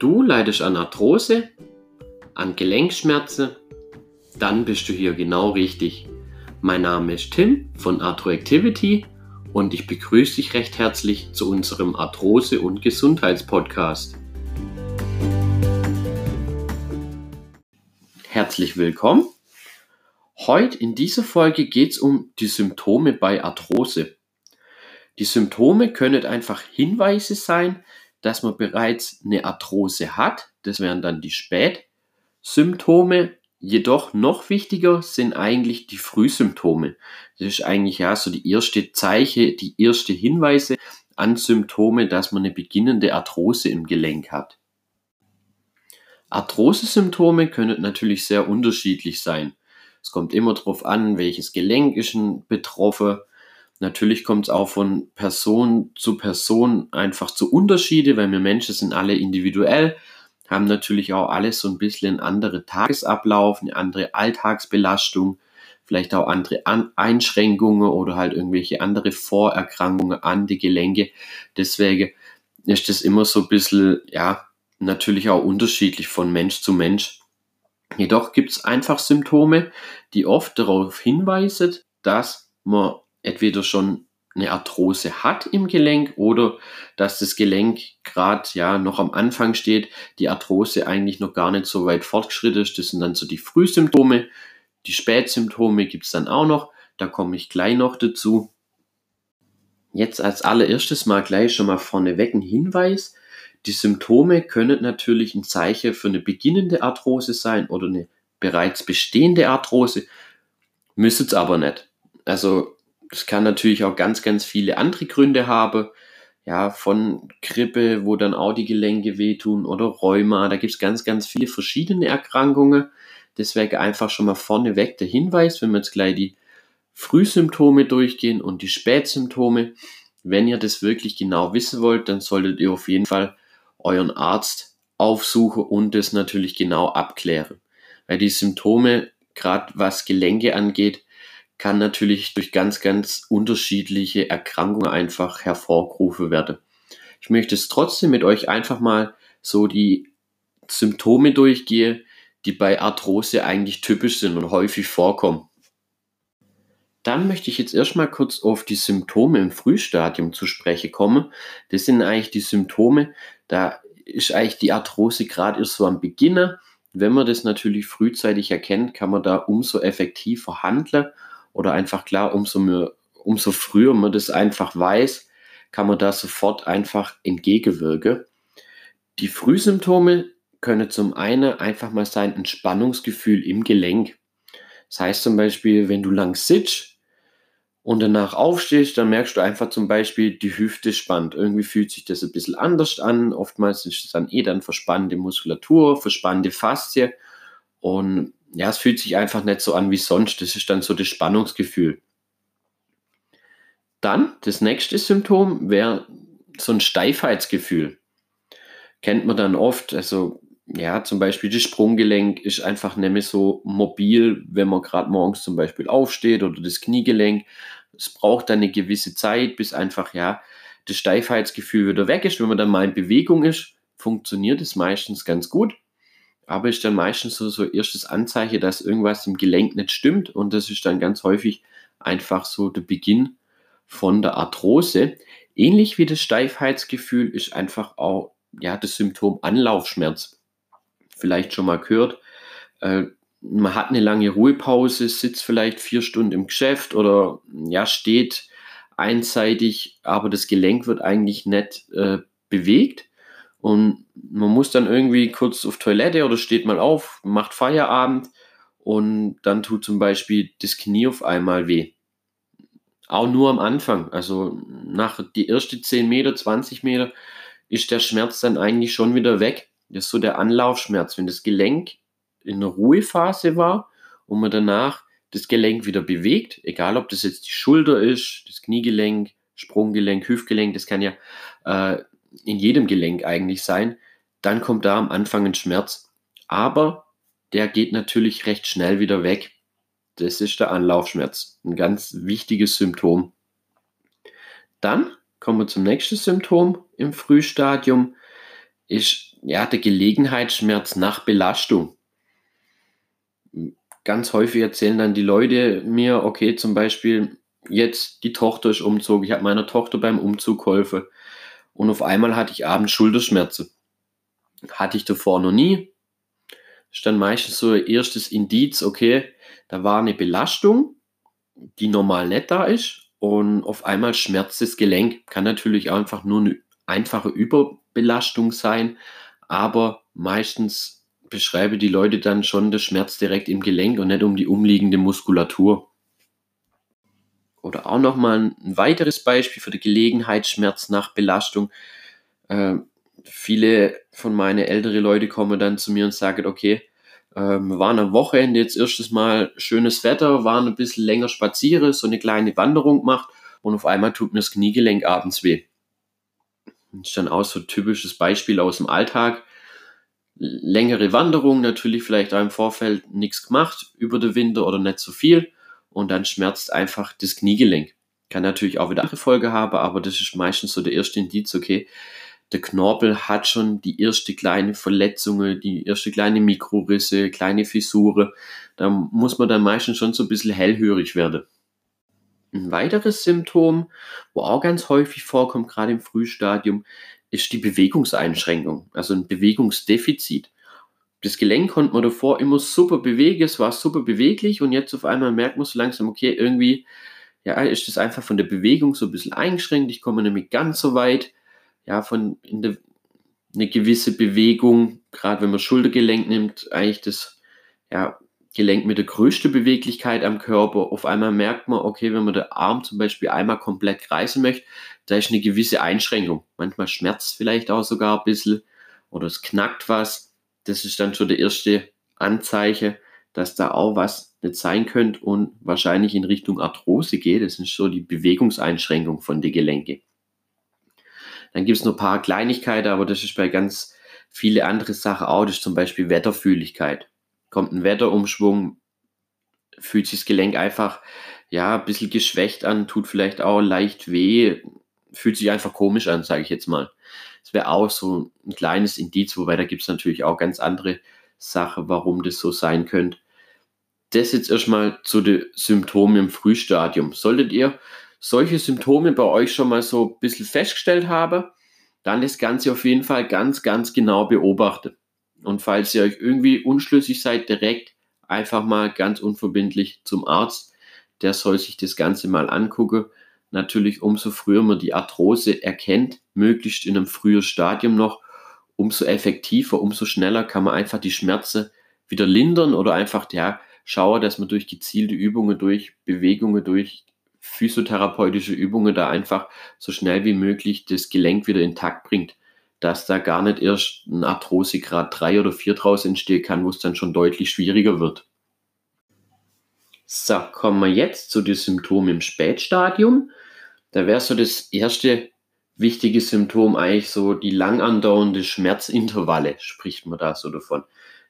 Du leidest an Arthrose, an Gelenkschmerzen, dann bist du hier genau richtig. Mein Name ist Tim von Arthroactivity und ich begrüße dich recht herzlich zu unserem Arthrose- und Gesundheitspodcast. Herzlich willkommen. Heute in dieser Folge geht es um die Symptome bei Arthrose. Die Symptome können einfach Hinweise sein, dass man bereits eine Arthrose hat. Das wären dann die Spätsymptome. Jedoch noch wichtiger sind eigentlich die Frühsymptome. Das ist eigentlich ja so die erste Zeichen, die erste Hinweise an Symptome, dass man eine beginnende Arthrose im Gelenk hat. Arthrose-Symptome können natürlich sehr unterschiedlich sein. Es kommt immer darauf an, welches Gelenk ist betroffen, Natürlich kommt es auch von Person zu Person einfach zu Unterschiede, weil wir Menschen sind alle individuell, haben natürlich auch alle so ein bisschen einen anderen Tagesablauf, eine andere Alltagsbelastung, vielleicht auch andere an Einschränkungen oder halt irgendwelche andere Vorerkrankungen an die Gelenke. Deswegen ist das immer so ein bisschen, ja, natürlich auch unterschiedlich von Mensch zu Mensch. Jedoch gibt es einfach Symptome, die oft darauf hinweisen, dass man entweder schon eine Arthrose hat im Gelenk oder dass das Gelenk gerade ja noch am Anfang steht, die Arthrose eigentlich noch gar nicht so weit fortgeschritten ist. Das sind dann so die Frühsymptome. Die Spätsymptome gibt es dann auch noch. Da komme ich gleich noch dazu. Jetzt als allererstes mal gleich schon mal vorneweg ein Hinweis. Die Symptome können natürlich ein Zeichen für eine beginnende Arthrose sein oder eine bereits bestehende Arthrose, müsste es aber nicht. Also das kann natürlich auch ganz, ganz viele andere Gründe haben. Ja, von Grippe, wo dann auch die Gelenke wehtun oder Rheuma. Da gibt es ganz, ganz viele verschiedene Erkrankungen. Deswegen einfach schon mal vorneweg der Hinweis, wenn wir jetzt gleich die Frühsymptome durchgehen und die Spätsymptome. Wenn ihr das wirklich genau wissen wollt, dann solltet ihr auf jeden Fall euren Arzt aufsuchen und das natürlich genau abklären. Weil die Symptome, gerade was Gelenke angeht, kann natürlich durch ganz, ganz unterschiedliche Erkrankungen einfach hervorgerufen werden. Ich möchte es trotzdem mit euch einfach mal so die Symptome durchgehen, die bei Arthrose eigentlich typisch sind und häufig vorkommen. Dann möchte ich jetzt erstmal kurz auf die Symptome im Frühstadium zu sprechen kommen. Das sind eigentlich die Symptome, da ist eigentlich die Arthrose gerade erst so am Beginn. Wenn man das natürlich frühzeitig erkennt, kann man da umso effektiver handeln oder einfach klar, umso, mehr, umso früher man das einfach weiß, kann man da sofort einfach entgegenwirken. Die Frühsymptome können zum einen einfach mal sein Entspannungsgefühl im Gelenk. Das heißt zum Beispiel, wenn du lang sitzt und danach aufstehst, dann merkst du einfach zum Beispiel, die Hüfte spannt. Irgendwie fühlt sich das ein bisschen anders an. Oftmals ist es dann eh dann verspannte Muskulatur, verspannte Faszie. Und ja, es fühlt sich einfach nicht so an wie sonst. Das ist dann so das Spannungsgefühl. Dann, das nächste Symptom wäre so ein Steifheitsgefühl. Kennt man dann oft, also ja, zum Beispiel das Sprunggelenk ist einfach nicht mehr so mobil, wenn man gerade morgens zum Beispiel aufsteht oder das Kniegelenk. Es braucht dann eine gewisse Zeit, bis einfach ja das Steifheitsgefühl wieder weg ist. Wenn man dann mal in Bewegung ist, funktioniert es meistens ganz gut aber ist dann meistens so, so erstes Anzeichen, dass irgendwas im Gelenk nicht stimmt und das ist dann ganz häufig einfach so der Beginn von der Arthrose. Ähnlich wie das Steifheitsgefühl ist einfach auch ja, das Symptom Anlaufschmerz. Vielleicht schon mal gehört. Äh, man hat eine lange Ruhepause, sitzt vielleicht vier Stunden im Geschäft oder ja, steht einseitig, aber das Gelenk wird eigentlich nicht äh, bewegt. Und man muss dann irgendwie kurz auf Toilette oder steht mal auf, macht Feierabend und dann tut zum Beispiel das Knie auf einmal weh. Auch nur am Anfang, also nach die ersten 10 Meter, 20 Meter ist der Schmerz dann eigentlich schon wieder weg. Das ist so der Anlaufschmerz. Wenn das Gelenk in der Ruhephase war und man danach das Gelenk wieder bewegt, egal ob das jetzt die Schulter ist, das Kniegelenk, Sprunggelenk, Hüftgelenk, das kann ja äh, in jedem Gelenk eigentlich sein, dann kommt da am Anfang ein Schmerz. Aber der geht natürlich recht schnell wieder weg. Das ist der Anlaufschmerz. Ein ganz wichtiges Symptom. Dann kommen wir zum nächsten Symptom im Frühstadium. Ist ja, der Gelegenheitsschmerz nach Belastung. Ganz häufig erzählen dann die Leute mir, okay, zum Beispiel, jetzt die Tochter ist umzog, ich habe meiner Tochter beim Umzug geholfen und auf einmal hatte ich abends Schulterschmerzen. Hatte ich davor noch nie. Ist dann meistens so ein erstes Indiz, okay, da war eine Belastung, die normal nicht da ist und auf einmal schmerzt das Gelenk. Kann natürlich einfach nur eine einfache Überbelastung sein, aber meistens beschreibe die Leute dann schon den Schmerz direkt im Gelenk und nicht um die umliegende Muskulatur. Oder auch nochmal ein weiteres Beispiel für den Gelegenheitsschmerz nach Belastung. Äh, viele von meinen älteren Leute kommen dann zu mir und sagen, okay, äh, wir waren am Wochenende jetzt erstes Mal schönes Wetter, waren ein bisschen länger spazieren, so eine kleine Wanderung gemacht und auf einmal tut mir das Kniegelenk abends weh. Das ist dann auch so ein typisches Beispiel aus dem Alltag. Längere Wanderung, natürlich vielleicht auch im Vorfeld nichts gemacht über den Winter oder nicht so viel und dann schmerzt einfach das Kniegelenk. Kann natürlich auch wieder andere Folge haben, aber das ist meistens so der erste Indiz, okay, der Knorpel hat schon die erste kleine Verletzung, die erste kleine Mikrorisse, kleine Fissure. Da muss man dann meistens schon so ein bisschen hellhörig werden. Ein weiteres Symptom, wo auch ganz häufig vorkommt, gerade im Frühstadium, ist die Bewegungseinschränkung, also ein Bewegungsdefizit das Gelenk konnte man davor immer super bewegen, es war super beweglich und jetzt auf einmal merkt man so langsam, okay, irgendwie ja, ist das einfach von der Bewegung so ein bisschen eingeschränkt. Ich komme nämlich ganz so weit, ja, von in der, eine gewisse Bewegung, gerade wenn man Schultergelenk nimmt, eigentlich das ja, Gelenk mit der größten Beweglichkeit am Körper. Auf einmal merkt man, okay, wenn man den Arm zum Beispiel einmal komplett kreisen möchte, da ist eine gewisse Einschränkung. Manchmal schmerzt vielleicht auch sogar ein bisschen oder es knackt was das ist dann schon der erste Anzeichen, dass da auch was nicht sein könnte und wahrscheinlich in Richtung Arthrose geht. Das ist so die Bewegungseinschränkung von den Gelenke. Dann gibt es noch ein paar Kleinigkeiten, aber das ist bei ganz viele andere Sachen auch. Das ist zum Beispiel Wetterfühligkeit. Kommt ein Wetterumschwung, fühlt sich das Gelenk einfach ja, ein bisschen geschwächt an, tut vielleicht auch leicht weh, fühlt sich einfach komisch an, sage ich jetzt mal. Das wäre auch so ein kleines Indiz, wobei da gibt es natürlich auch ganz andere Sachen, warum das so sein könnte. Das jetzt erstmal zu den Symptomen im Frühstadium. Solltet ihr solche Symptome bei euch schon mal so ein bisschen festgestellt haben, dann das Ganze auf jeden Fall ganz, ganz genau beobachten. Und falls ihr euch irgendwie unschlüssig seid, direkt einfach mal ganz unverbindlich zum Arzt. Der soll sich das Ganze mal angucken natürlich umso früher man die Arthrose erkennt, möglichst in einem frühen Stadium noch, umso effektiver, umso schneller kann man einfach die Schmerzen wieder lindern oder einfach ja, schauen, dass man durch gezielte Übungen, durch Bewegungen, durch physiotherapeutische Übungen da einfach so schnell wie möglich das Gelenk wieder intakt bringt, dass da gar nicht erst ein Arthrosegrad 3 oder 4 draus entstehen kann, wo es dann schon deutlich schwieriger wird. So, kommen wir jetzt zu den Symptomen im Spätstadium. Da wäre so das erste wichtige Symptom eigentlich so die lang andauernde Schmerzintervalle, spricht man da so davon.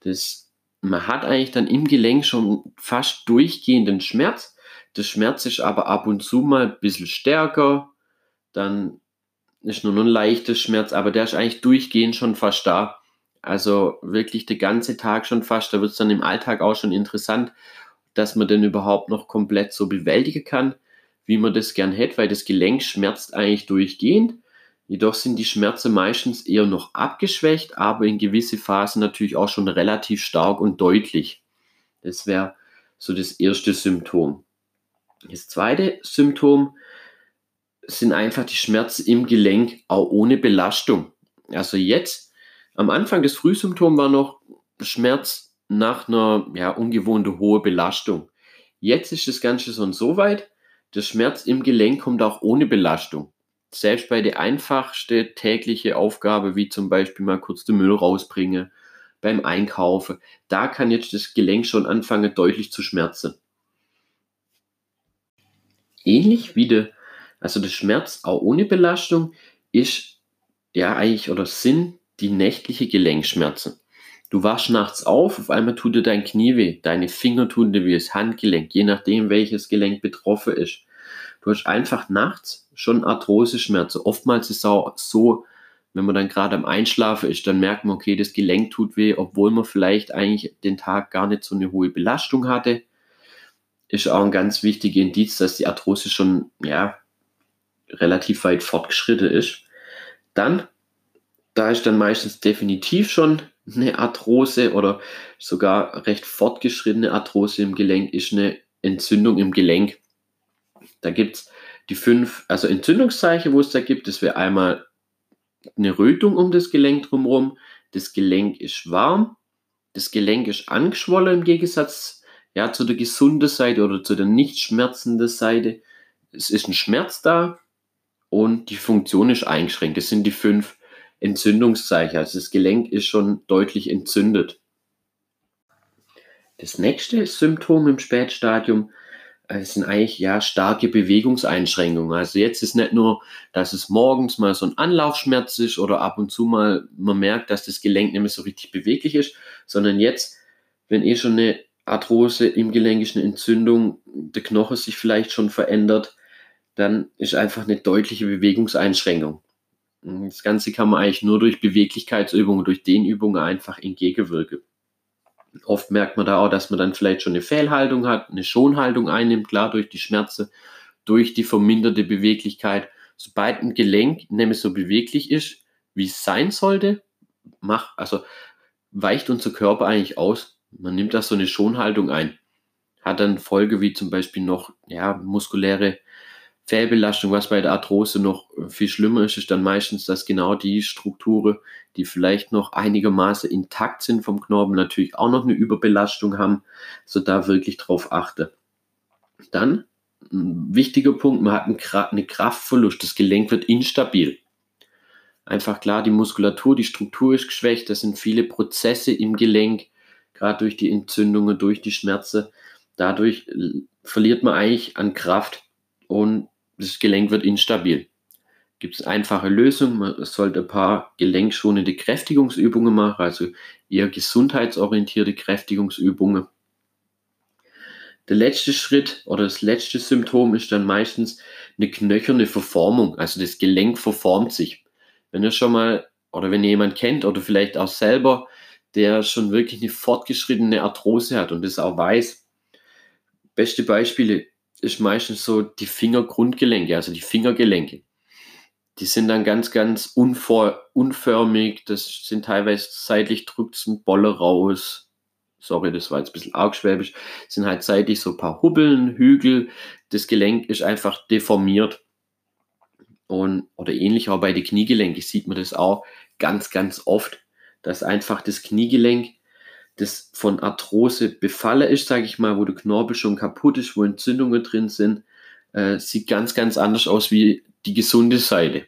Das, man hat eigentlich dann im Gelenk schon fast durchgehenden Schmerz. Der Schmerz ist aber ab und zu mal ein bisschen stärker. Dann ist nur noch ein leichter Schmerz, aber der ist eigentlich durchgehend schon fast da. Also wirklich der ganze Tag schon fast. Da wird es dann im Alltag auch schon interessant dass man den überhaupt noch komplett so bewältigen kann, wie man das gern hätte, weil das Gelenk schmerzt eigentlich durchgehend. Jedoch sind die Schmerzen meistens eher noch abgeschwächt, aber in gewisse Phasen natürlich auch schon relativ stark und deutlich. Das wäre so das erste Symptom. Das zweite Symptom sind einfach die Schmerzen im Gelenk, auch ohne Belastung. Also jetzt, am Anfang des Frühsymptoms war noch Schmerz nach einer ja, ungewohnten hohen Belastung. Jetzt ist das Ganze schon so weit, der Schmerz im Gelenk kommt auch ohne Belastung. Selbst bei der einfachsten täglichen Aufgabe, wie zum Beispiel mal kurz den Müll rausbringen, beim Einkaufen, da kann jetzt das Gelenk schon anfangen deutlich zu schmerzen. Ähnlich wie der, also der Schmerz auch ohne Belastung ist ja eigentlich oder sind die nächtliche Gelenkschmerzen. Du wachst nachts auf, auf einmal tut dir dein Knie weh, deine Finger tun dir weh, das Handgelenk, je nachdem welches Gelenk betroffen ist. Du hast einfach nachts schon Arthroseschmerzen. Oftmals ist es auch so, wenn man dann gerade am Einschlafen ist, dann merkt man, okay, das Gelenk tut weh, obwohl man vielleicht eigentlich den Tag gar nicht so eine hohe Belastung hatte. Ist auch ein ganz wichtiger Indiz, dass die Arthrose schon ja, relativ weit fortgeschritten ist. Dann, da ist dann meistens definitiv schon eine Arthrose oder sogar recht fortgeschrittene Arthrose im Gelenk, ist eine Entzündung im Gelenk. Da gibt es die fünf, also Entzündungszeichen, wo es da gibt. Das wäre einmal eine Rötung um das Gelenk drumherum. Das Gelenk ist warm. Das Gelenk ist angeschwollen im Gegensatz ja, zu der gesunden Seite oder zu der nicht schmerzenden Seite. Es ist ein Schmerz da und die Funktion ist eingeschränkt. Das sind die fünf Entzündungszeichen. Also das Gelenk ist schon deutlich entzündet. Das nächste Symptom im Spätstadium es sind eigentlich ja starke Bewegungseinschränkungen. Also jetzt ist nicht nur, dass es morgens mal so ein Anlaufschmerz ist oder ab und zu mal man merkt, dass das Gelenk nicht mehr so richtig beweglich ist, sondern jetzt, wenn eh schon eine Arthrose im Gelenk ist, eine Entzündung, der Knochen sich vielleicht schon verändert, dann ist einfach eine deutliche Bewegungseinschränkung. Das Ganze kann man eigentlich nur durch Beweglichkeitsübungen, durch Dehnübungen einfach entgegenwirken. Oft merkt man da auch, dass man dann vielleicht schon eine Fehlhaltung hat, eine Schonhaltung einnimmt, klar durch die Schmerzen, durch die verminderte Beweglichkeit. Sobald ein Gelenk nämlich so beweglich ist, wie es sein sollte, macht, also weicht unser Körper eigentlich aus. Man nimmt da so eine Schonhaltung ein. Hat dann Folge wie zum Beispiel noch ja, muskuläre Fehlbelastung, was bei der Arthrose noch viel schlimmer ist, ist dann meistens, dass genau die Strukturen, die vielleicht noch einigermaßen intakt sind vom Knorpel, natürlich auch noch eine Überbelastung haben, so da wirklich drauf achte. Dann, ein wichtiger Punkt, man hat einen Kraftverlust, das Gelenk wird instabil. Einfach klar, die Muskulatur, die Struktur ist geschwächt, das sind viele Prozesse im Gelenk, gerade durch die Entzündungen, durch die Schmerzen. Dadurch verliert man eigentlich an Kraft und das Gelenk wird instabil. Gibt es einfache Lösungen? Man sollte ein paar gelenkschonende Kräftigungsübungen machen, also eher gesundheitsorientierte Kräftigungsübungen. Der letzte Schritt oder das letzte Symptom ist dann meistens eine knöcherne Verformung. Also das Gelenk verformt sich. Wenn ihr schon mal oder wenn ihr jemand kennt oder vielleicht auch selber, der schon wirklich eine fortgeschrittene Arthrose hat und das auch weiß. Beste Beispiele ist meistens so die Fingergrundgelenke, also die Fingergelenke. Die sind dann ganz, ganz unförmig. Das sind teilweise seitlich drückt es ein Bolle raus. Sorry, das war jetzt ein bisschen arg schwäbisch. Sind halt seitlich so ein paar Hubbeln, Hügel. Das Gelenk ist einfach deformiert. Und, oder ähnlich auch bei den Kniegelenken sieht man das auch ganz, ganz oft, dass einfach das Kniegelenk das von Arthrose befallen ist, sage ich mal, wo der Knorpel schon kaputt ist, wo Entzündungen drin sind, äh, sieht ganz, ganz anders aus wie die gesunde Seite.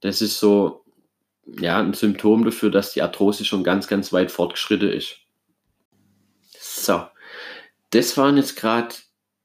Das ist so ja, ein Symptom dafür, dass die Arthrose schon ganz, ganz weit fortgeschritten ist. So, das waren jetzt gerade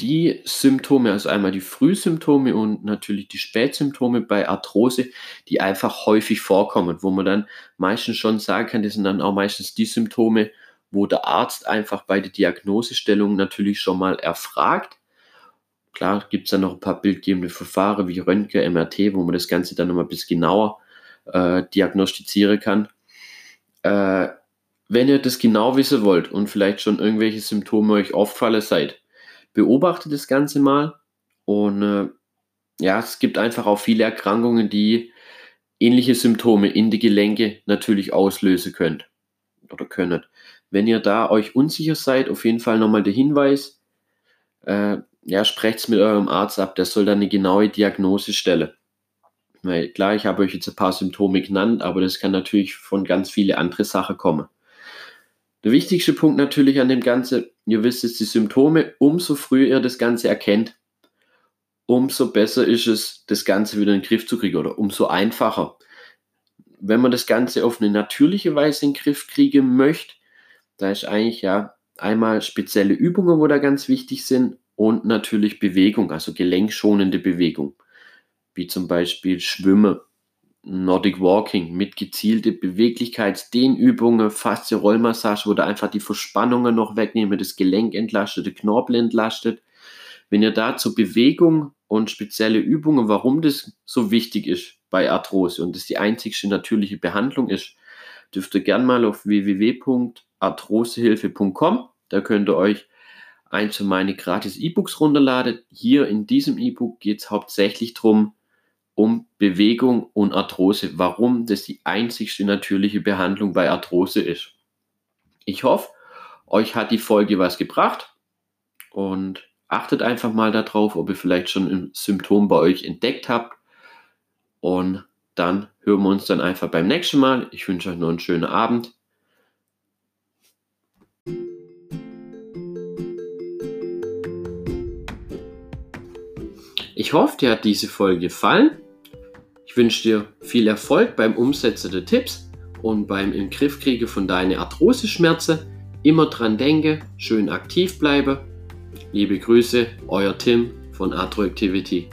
die Symptome, also einmal die Frühsymptome und natürlich die Spätsymptome bei Arthrose, die einfach häufig vorkommen, wo man dann meistens schon sagen kann, das sind dann auch meistens die Symptome, wo der Arzt einfach bei der Diagnosestellung natürlich schon mal erfragt. Klar gibt es dann noch ein paar bildgebende Verfahren wie Röntgen, MRT, wo man das Ganze dann nochmal ein bisschen genauer äh, diagnostizieren kann. Äh, wenn ihr das genau wissen wollt und vielleicht schon irgendwelche Symptome euch auffallen seid, beobachtet das Ganze mal. Und äh, ja, es gibt einfach auch viele Erkrankungen, die ähnliche Symptome in die Gelenke natürlich auslösen könnt oder können. Wenn ihr da euch unsicher seid, auf jeden Fall nochmal der Hinweis, äh, ja, sprecht mit eurem Arzt ab, der soll dann eine genaue Diagnose stellen. Weil klar, ich habe euch jetzt ein paar Symptome genannt, aber das kann natürlich von ganz vielen anderen Sachen kommen. Der wichtigste Punkt natürlich an dem Ganzen, ihr wisst jetzt die Symptome, umso früher ihr das Ganze erkennt, umso besser ist es, das Ganze wieder in den Griff zu kriegen oder umso einfacher. Wenn man das Ganze auf eine natürliche Weise in den Griff kriegen möchte, da ist eigentlich ja einmal spezielle Übungen, wo da ganz wichtig sind und natürlich Bewegung, also gelenkschonende Bewegung, wie zum Beispiel Schwimmen, Nordic Walking mit gezielte Beweglichkeitsdehnübungen, Faszie-Rollmassage, wo da einfach die Verspannungen noch wegnehmen, das Gelenk entlastet, der Knorpel entlastet. Wenn ihr dazu Bewegung und spezielle Übungen, warum das so wichtig ist bei Arthrose und das die einzigste natürliche Behandlung ist, dürft ihr gerne mal auf www.arthrosehilfe.com, da könnt ihr euch eins von meine gratis E-Books runterladen. Hier in diesem E-Book geht es hauptsächlich darum, um Bewegung und Arthrose, warum das die einzigste natürliche Behandlung bei Arthrose ist. Ich hoffe, euch hat die Folge was gebracht und achtet einfach mal darauf, ob ihr vielleicht schon ein Symptom bei euch entdeckt habt. Und dann hören wir uns dann einfach beim nächsten Mal. Ich wünsche euch noch einen schönen Abend. Ich hoffe, dir hat diese Folge gefallen. Ich wünsche dir viel Erfolg beim Umsetzen der Tipps und beim im von deinen Arthrose-Schmerzen. Immer dran denke, schön aktiv bleibe. Liebe Grüße, euer Tim von Arthroactivity.